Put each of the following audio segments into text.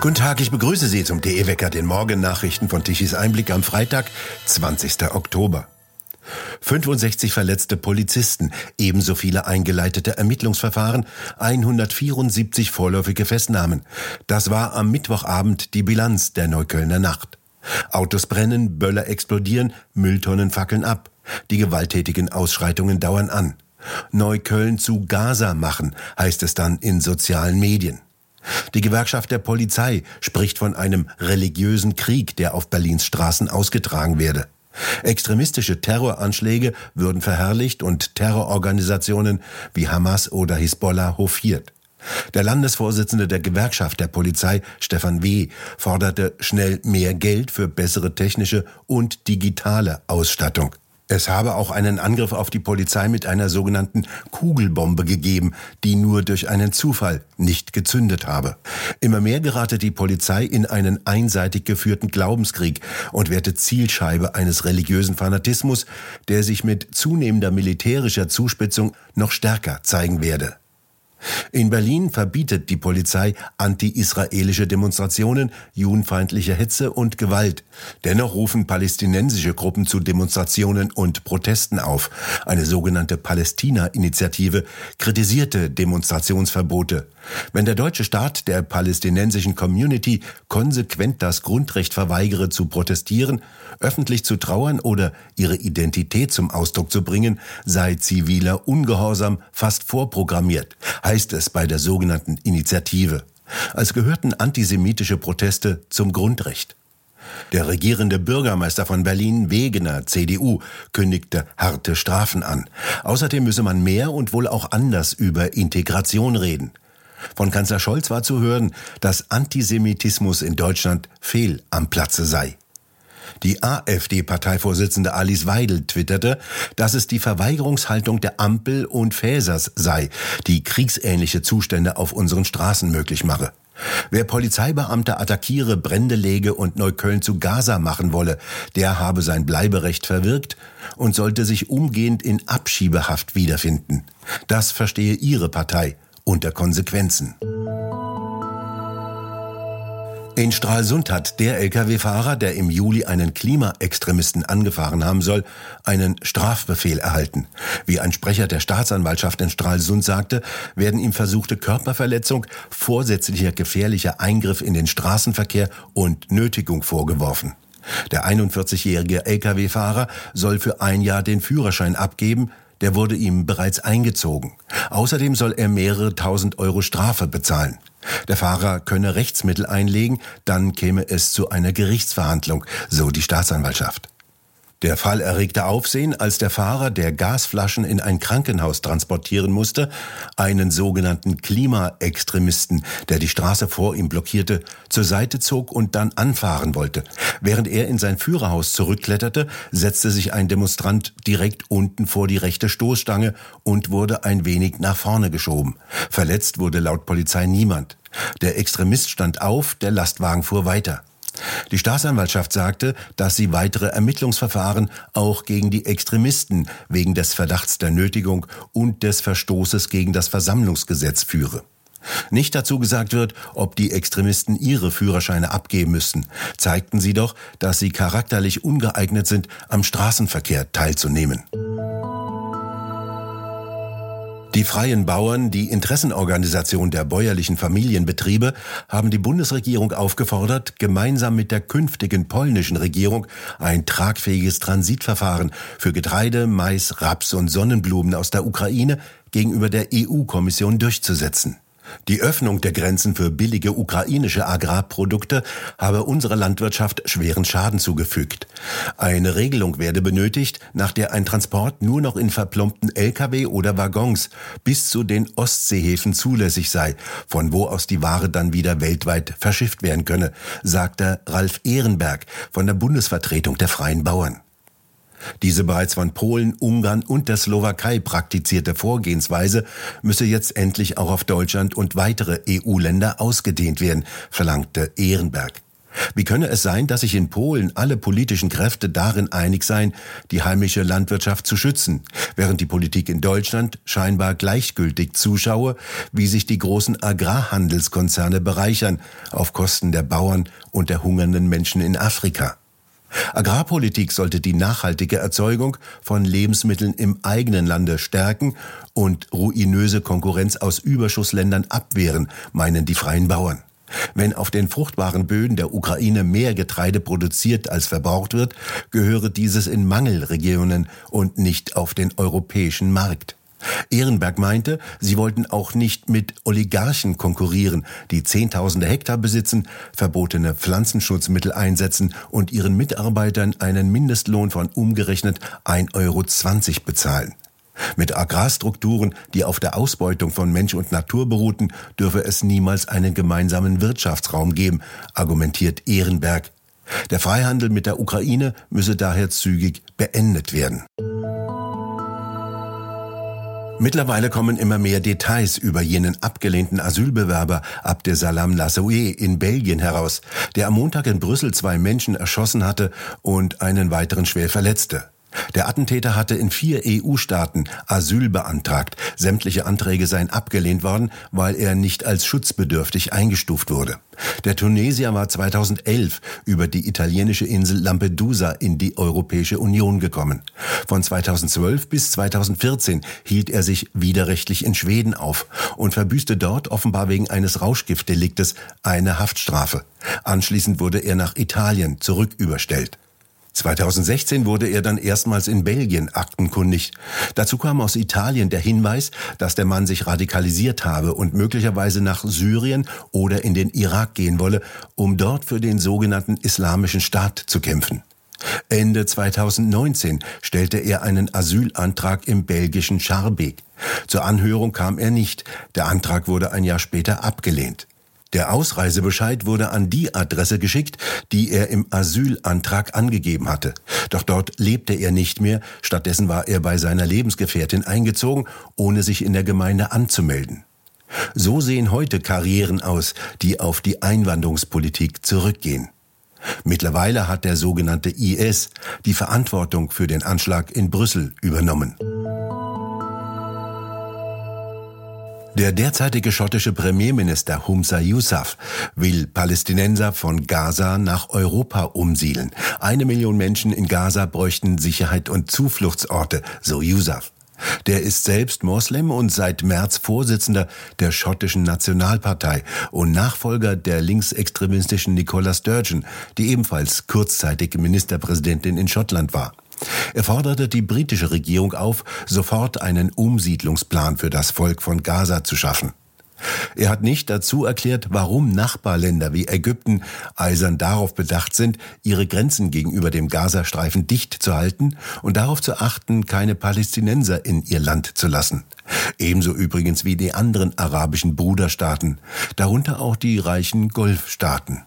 Guten Tag, ich begrüße Sie zum TE Wecker, den Morgennachrichten von Tichys Einblick am Freitag, 20. Oktober. 65 verletzte Polizisten, ebenso viele eingeleitete Ermittlungsverfahren, 174 vorläufige Festnahmen. Das war am Mittwochabend die Bilanz der Neuköllner Nacht. Autos brennen, Böller explodieren, Mülltonnen fackeln ab. Die gewalttätigen Ausschreitungen dauern an. Neukölln zu Gaza machen, heißt es dann in sozialen Medien. Die Gewerkschaft der Polizei spricht von einem religiösen Krieg, der auf Berlins Straßen ausgetragen werde. Extremistische Terroranschläge würden verherrlicht und Terrororganisationen wie Hamas oder Hisbollah hofiert. Der Landesvorsitzende der Gewerkschaft der Polizei, Stefan W., forderte schnell mehr Geld für bessere technische und digitale Ausstattung. Es habe auch einen Angriff auf die Polizei mit einer sogenannten Kugelbombe gegeben, die nur durch einen Zufall nicht gezündet habe. Immer mehr gerate die Polizei in einen einseitig geführten Glaubenskrieg und werde Zielscheibe eines religiösen Fanatismus, der sich mit zunehmender militärischer Zuspitzung noch stärker zeigen werde. In Berlin verbietet die Polizei anti-israelische Demonstrationen, judenfeindliche Hetze und Gewalt. Dennoch rufen palästinensische Gruppen zu Demonstrationen und Protesten auf. Eine sogenannte Palästina-Initiative kritisierte Demonstrationsverbote. Wenn der deutsche Staat der palästinensischen Community konsequent das Grundrecht verweigere zu protestieren, öffentlich zu trauern oder ihre Identität zum Ausdruck zu bringen, sei ziviler Ungehorsam fast vorprogrammiert, heißt es bei der sogenannten Initiative. Als gehörten antisemitische Proteste zum Grundrecht. Der regierende Bürgermeister von Berlin, Wegener, CDU, kündigte harte Strafen an. Außerdem müsse man mehr und wohl auch anders über Integration reden. Von Kanzler Scholz war zu hören, dass Antisemitismus in Deutschland fehl am Platze sei. Die AfD-Parteivorsitzende Alice Weidel twitterte, dass es die Verweigerungshaltung der Ampel und Fäsers sei, die kriegsähnliche Zustände auf unseren Straßen möglich mache. Wer Polizeibeamte attackiere, Brände lege und Neukölln zu Gaza machen wolle, der habe sein Bleiberecht verwirkt und sollte sich umgehend in Abschiebehaft wiederfinden. Das verstehe ihre Partei unter Konsequenzen. In Stralsund hat der Lkw-Fahrer, der im Juli einen Klimaextremisten angefahren haben soll, einen Strafbefehl erhalten. Wie ein Sprecher der Staatsanwaltschaft in Stralsund sagte, werden ihm versuchte Körperverletzung, vorsätzlicher gefährlicher Eingriff in den Straßenverkehr und Nötigung vorgeworfen. Der 41-jährige Lkw-Fahrer soll für ein Jahr den Führerschein abgeben, der wurde ihm bereits eingezogen. Außerdem soll er mehrere tausend Euro Strafe bezahlen. Der Fahrer könne Rechtsmittel einlegen, dann käme es zu einer Gerichtsverhandlung, so die Staatsanwaltschaft. Der Fall erregte Aufsehen, als der Fahrer, der Gasflaschen in ein Krankenhaus transportieren musste, einen sogenannten Klimaextremisten, der die Straße vor ihm blockierte, zur Seite zog und dann anfahren wollte. Während er in sein Führerhaus zurückkletterte, setzte sich ein Demonstrant direkt unten vor die rechte Stoßstange und wurde ein wenig nach vorne geschoben. Verletzt wurde laut Polizei niemand. Der Extremist stand auf, der Lastwagen fuhr weiter. Die Staatsanwaltschaft sagte, dass sie weitere Ermittlungsverfahren auch gegen die Extremisten wegen des Verdachts der Nötigung und des Verstoßes gegen das Versammlungsgesetz führe. Nicht dazu gesagt wird, ob die Extremisten ihre Führerscheine abgeben müssten, zeigten sie doch, dass sie charakterlich ungeeignet sind, am Straßenverkehr teilzunehmen. Die Freien Bauern, die Interessenorganisation der bäuerlichen Familienbetriebe, haben die Bundesregierung aufgefordert, gemeinsam mit der künftigen polnischen Regierung ein tragfähiges Transitverfahren für Getreide, Mais, Raps und Sonnenblumen aus der Ukraine gegenüber der EU-Kommission durchzusetzen. Die Öffnung der Grenzen für billige ukrainische Agrarprodukte habe unserer Landwirtschaft schweren Schaden zugefügt. Eine Regelung werde benötigt, nach der ein Transport nur noch in verplombten Lkw oder Waggons bis zu den Ostseehäfen zulässig sei, von wo aus die Ware dann wieder weltweit verschifft werden könne, sagte Ralf Ehrenberg von der Bundesvertretung der Freien Bauern. Diese bereits von Polen, Ungarn und der Slowakei praktizierte Vorgehensweise müsse jetzt endlich auch auf Deutschland und weitere EU-Länder ausgedehnt werden, verlangte Ehrenberg. Wie könne es sein, dass sich in Polen alle politischen Kräfte darin einig seien, die heimische Landwirtschaft zu schützen, während die Politik in Deutschland scheinbar gleichgültig zuschaue, wie sich die großen Agrarhandelskonzerne bereichern auf Kosten der Bauern und der hungernden Menschen in Afrika? Agrarpolitik sollte die nachhaltige Erzeugung von Lebensmitteln im eigenen Lande stärken und ruinöse Konkurrenz aus Überschussländern abwehren, meinen die freien Bauern. Wenn auf den fruchtbaren Böden der Ukraine mehr Getreide produziert als verbraucht wird, gehöre dieses in Mangelregionen und nicht auf den europäischen Markt. Ehrenberg meinte, sie wollten auch nicht mit Oligarchen konkurrieren, die Zehntausende Hektar besitzen, verbotene Pflanzenschutzmittel einsetzen und ihren Mitarbeitern einen Mindestlohn von umgerechnet 1,20 Euro bezahlen. Mit Agrarstrukturen, die auf der Ausbeutung von Mensch und Natur beruhten, dürfe es niemals einen gemeinsamen Wirtschaftsraum geben, argumentiert Ehrenberg. Der Freihandel mit der Ukraine müsse daher zügig beendet werden. Mittlerweile kommen immer mehr Details über jenen abgelehnten Asylbewerber Abdesalam Lassoe in Belgien heraus, der am Montag in Brüssel zwei Menschen erschossen hatte und einen weiteren schwer verletzte. Der Attentäter hatte in vier EU-Staaten Asyl beantragt. Sämtliche Anträge seien abgelehnt worden, weil er nicht als schutzbedürftig eingestuft wurde. Der Tunesier war 2011 über die italienische Insel Lampedusa in die Europäische Union gekommen. Von 2012 bis 2014 hielt er sich widerrechtlich in Schweden auf und verbüßte dort offenbar wegen eines Rauschgiftdeliktes eine Haftstrafe. Anschließend wurde er nach Italien zurücküberstellt. 2016 wurde er dann erstmals in Belgien aktenkundig. Dazu kam aus Italien der Hinweis, dass der Mann sich radikalisiert habe und möglicherweise nach Syrien oder in den Irak gehen wolle, um dort für den sogenannten Islamischen Staat zu kämpfen. Ende 2019 stellte er einen Asylantrag im belgischen Scharbeek. Zur Anhörung kam er nicht. Der Antrag wurde ein Jahr später abgelehnt. Der Ausreisebescheid wurde an die Adresse geschickt, die er im Asylantrag angegeben hatte. Doch dort lebte er nicht mehr, stattdessen war er bei seiner Lebensgefährtin eingezogen, ohne sich in der Gemeinde anzumelden. So sehen heute Karrieren aus, die auf die Einwanderungspolitik zurückgehen. Mittlerweile hat der sogenannte IS die Verantwortung für den Anschlag in Brüssel übernommen. Der derzeitige schottische Premierminister Humza Yousaf will Palästinenser von Gaza nach Europa umsiedeln. Eine Million Menschen in Gaza bräuchten Sicherheit und Zufluchtsorte, so Yousaf. Der ist selbst Moslem und seit März Vorsitzender der schottischen Nationalpartei und Nachfolger der linksextremistischen Nicola Sturgeon, die ebenfalls kurzzeitig Ministerpräsidentin in Schottland war. Er forderte die britische Regierung auf, sofort einen Umsiedlungsplan für das Volk von Gaza zu schaffen. Er hat nicht dazu erklärt, warum Nachbarländer wie Ägypten eisern darauf bedacht sind, ihre Grenzen gegenüber dem Gazastreifen dicht zu halten und darauf zu achten, keine Palästinenser in ihr Land zu lassen. Ebenso übrigens wie die anderen arabischen Bruderstaaten, darunter auch die reichen Golfstaaten.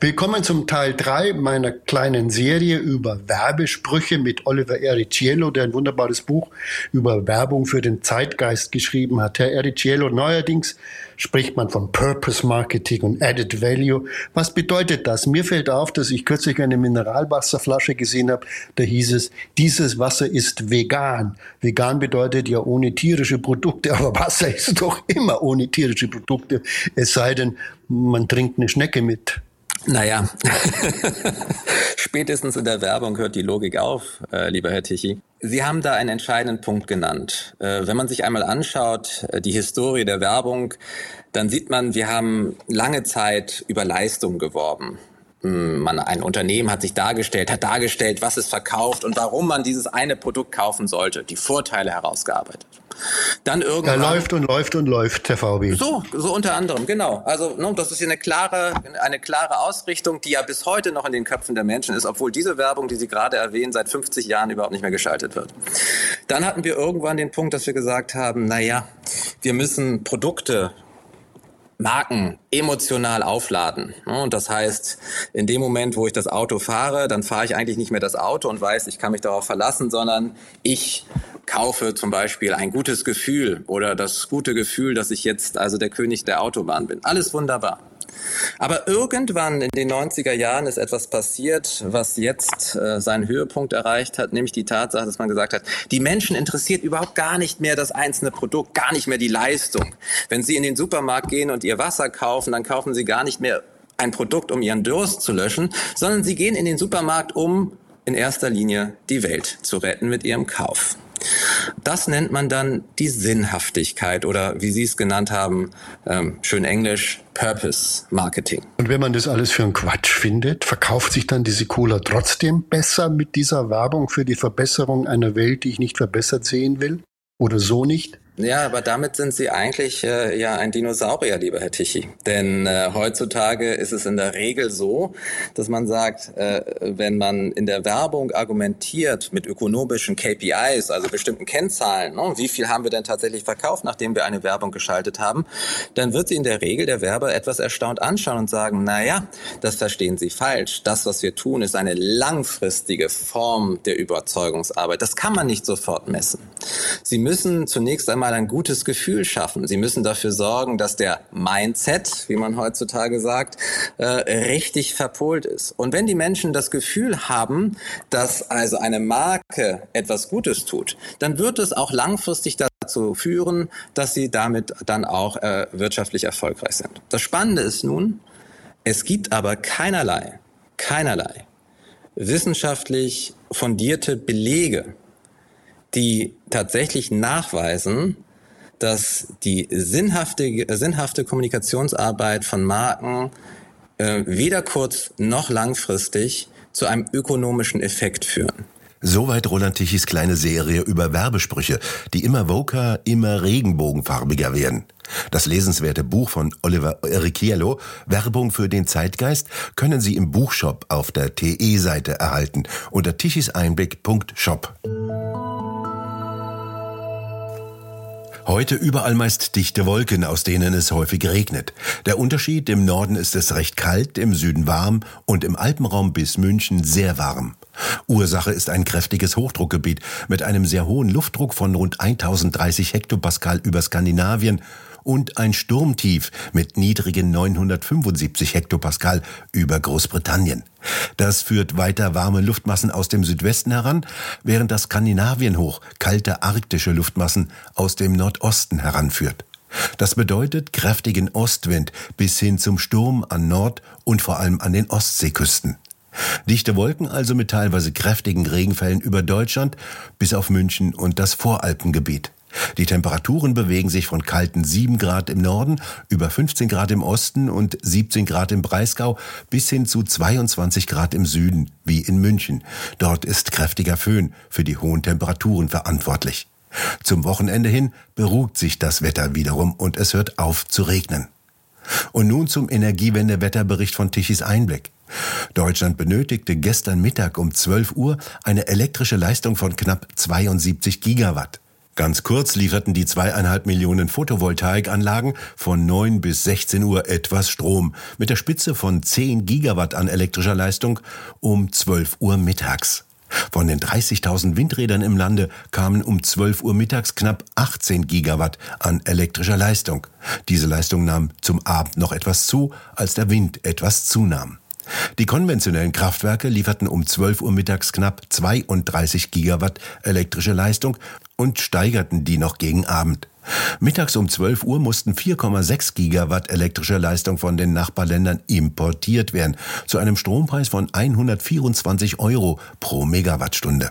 Willkommen zum Teil 3 meiner kleinen Serie über Werbesprüche mit Oliver Ericiello, der ein wunderbares Buch über Werbung für den Zeitgeist geschrieben hat. Herr Ericiello, neuerdings spricht man von Purpose Marketing und Added Value. Was bedeutet das? Mir fällt auf, dass ich kürzlich eine Mineralwasserflasche gesehen habe. Da hieß es, dieses Wasser ist vegan. Vegan bedeutet ja ohne tierische Produkte, aber Wasser ist doch immer ohne tierische Produkte. Es sei denn, man trinkt eine Schnecke mit. Naja, spätestens in der Werbung hört die Logik auf, äh, lieber Herr Tichy. Sie haben da einen entscheidenden Punkt genannt. Äh, wenn man sich einmal anschaut, äh, die Historie der Werbung, dann sieht man, wir haben lange Zeit über Leistung geworben. Hm, man, ein Unternehmen hat sich dargestellt, hat dargestellt, was es verkauft und warum man dieses eine Produkt kaufen sollte, die Vorteile herausgearbeitet. Dann irgendwann. Er läuft und läuft und läuft, der VW. So, so unter anderem, genau. Also, ne, das ist hier eine klare, eine klare Ausrichtung, die ja bis heute noch in den Köpfen der Menschen ist, obwohl diese Werbung, die Sie gerade erwähnen, seit 50 Jahren überhaupt nicht mehr geschaltet wird. Dann hatten wir irgendwann den Punkt, dass wir gesagt haben, na ja, wir müssen Produkte Marken emotional aufladen. Und das heißt, in dem Moment, wo ich das Auto fahre, dann fahre ich eigentlich nicht mehr das Auto und weiß, ich kann mich darauf verlassen, sondern ich kaufe zum Beispiel ein gutes Gefühl oder das gute Gefühl, dass ich jetzt also der König der Autobahn bin. Alles wunderbar. Aber irgendwann in den 90er Jahren ist etwas passiert, was jetzt äh, seinen Höhepunkt erreicht hat, nämlich die Tatsache, dass man gesagt hat, die Menschen interessiert überhaupt gar nicht mehr das einzelne Produkt, gar nicht mehr die Leistung. Wenn sie in den Supermarkt gehen und ihr Wasser kaufen, dann kaufen sie gar nicht mehr ein Produkt, um ihren Durst zu löschen, sondern sie gehen in den Supermarkt, um in erster Linie die Welt zu retten mit ihrem Kauf. Das nennt man dann die Sinnhaftigkeit oder wie Sie es genannt haben, ähm, schön Englisch, Purpose Marketing. Und wenn man das alles für einen Quatsch findet, verkauft sich dann diese Cola trotzdem besser mit dieser Werbung für die Verbesserung einer Welt, die ich nicht verbessert sehen will? Oder so nicht? Ja, aber damit sind Sie eigentlich äh, ja ein Dinosaurier, lieber Herr Tichy. Denn äh, heutzutage ist es in der Regel so, dass man sagt, äh, wenn man in der Werbung argumentiert mit ökonomischen KPIs, also bestimmten Kennzahlen, ne, wie viel haben wir denn tatsächlich verkauft, nachdem wir eine Werbung geschaltet haben, dann wird sie in der Regel der Werber etwas erstaunt anschauen und sagen, na ja, das verstehen Sie falsch. Das, was wir tun, ist eine langfristige Form der Überzeugungsarbeit. Das kann man nicht sofort messen. Sie müssen zunächst einmal ein gutes Gefühl schaffen. Sie müssen dafür sorgen, dass der Mindset, wie man heutzutage sagt, äh, richtig verpolt ist. Und wenn die Menschen das Gefühl haben, dass also eine Marke etwas Gutes tut, dann wird es auch langfristig dazu führen, dass sie damit dann auch äh, wirtschaftlich erfolgreich sind. Das Spannende ist nun, es gibt aber keinerlei, keinerlei wissenschaftlich fundierte Belege die tatsächlich nachweisen, dass die sinnhafte, sinnhafte Kommunikationsarbeit von Marken äh, weder kurz noch langfristig zu einem ökonomischen Effekt führen. Soweit Roland Tichys kleine Serie über Werbesprüche, die immer woker, immer regenbogenfarbiger werden. Das lesenswerte Buch von Oliver Ricciello, Werbung für den Zeitgeist, können Sie im Buchshop auf der TE-Seite erhalten unter tichiseinblick.shop. Heute überall meist dichte Wolken, aus denen es häufig regnet. Der Unterschied, im Norden ist es recht kalt, im Süden warm und im Alpenraum bis München sehr warm. Ursache ist ein kräftiges Hochdruckgebiet mit einem sehr hohen Luftdruck von rund 1030 Hektopascal über Skandinavien und ein Sturmtief mit niedrigen 975 Hektopascal über Großbritannien. Das führt weiter warme Luftmassen aus dem Südwesten heran, während das Skandinavienhoch kalte arktische Luftmassen aus dem Nordosten heranführt. Das bedeutet kräftigen Ostwind bis hin zum Sturm an Nord- und vor allem an den Ostseeküsten. Dichte Wolken also mit teilweise kräftigen Regenfällen über Deutschland bis auf München und das Voralpengebiet. Die Temperaturen bewegen sich von kalten 7 Grad im Norden über 15 Grad im Osten und 17 Grad im Breisgau bis hin zu 22 Grad im Süden, wie in München. Dort ist kräftiger Föhn für die hohen Temperaturen verantwortlich. Zum Wochenende hin beruhigt sich das Wetter wiederum und es hört auf zu regnen. Und nun zum Energiewende-Wetterbericht von Tichys Einblick. Deutschland benötigte gestern Mittag um 12 Uhr eine elektrische Leistung von knapp 72 Gigawatt. Ganz kurz lieferten die zweieinhalb Millionen Photovoltaikanlagen von 9 bis 16 Uhr etwas Strom mit der Spitze von 10 Gigawatt an elektrischer Leistung um 12 Uhr mittags. Von den 30.000 Windrädern im Lande kamen um 12 Uhr mittags knapp 18 Gigawatt an elektrischer Leistung. Diese Leistung nahm zum Abend noch etwas zu, als der Wind etwas zunahm. Die konventionellen Kraftwerke lieferten um 12 Uhr mittags knapp 32 Gigawatt elektrische Leistung und steigerten die noch gegen Abend. Mittags um 12 Uhr mussten 4,6 Gigawatt elektrische Leistung von den Nachbarländern importiert werden, zu einem Strompreis von 124 Euro pro Megawattstunde.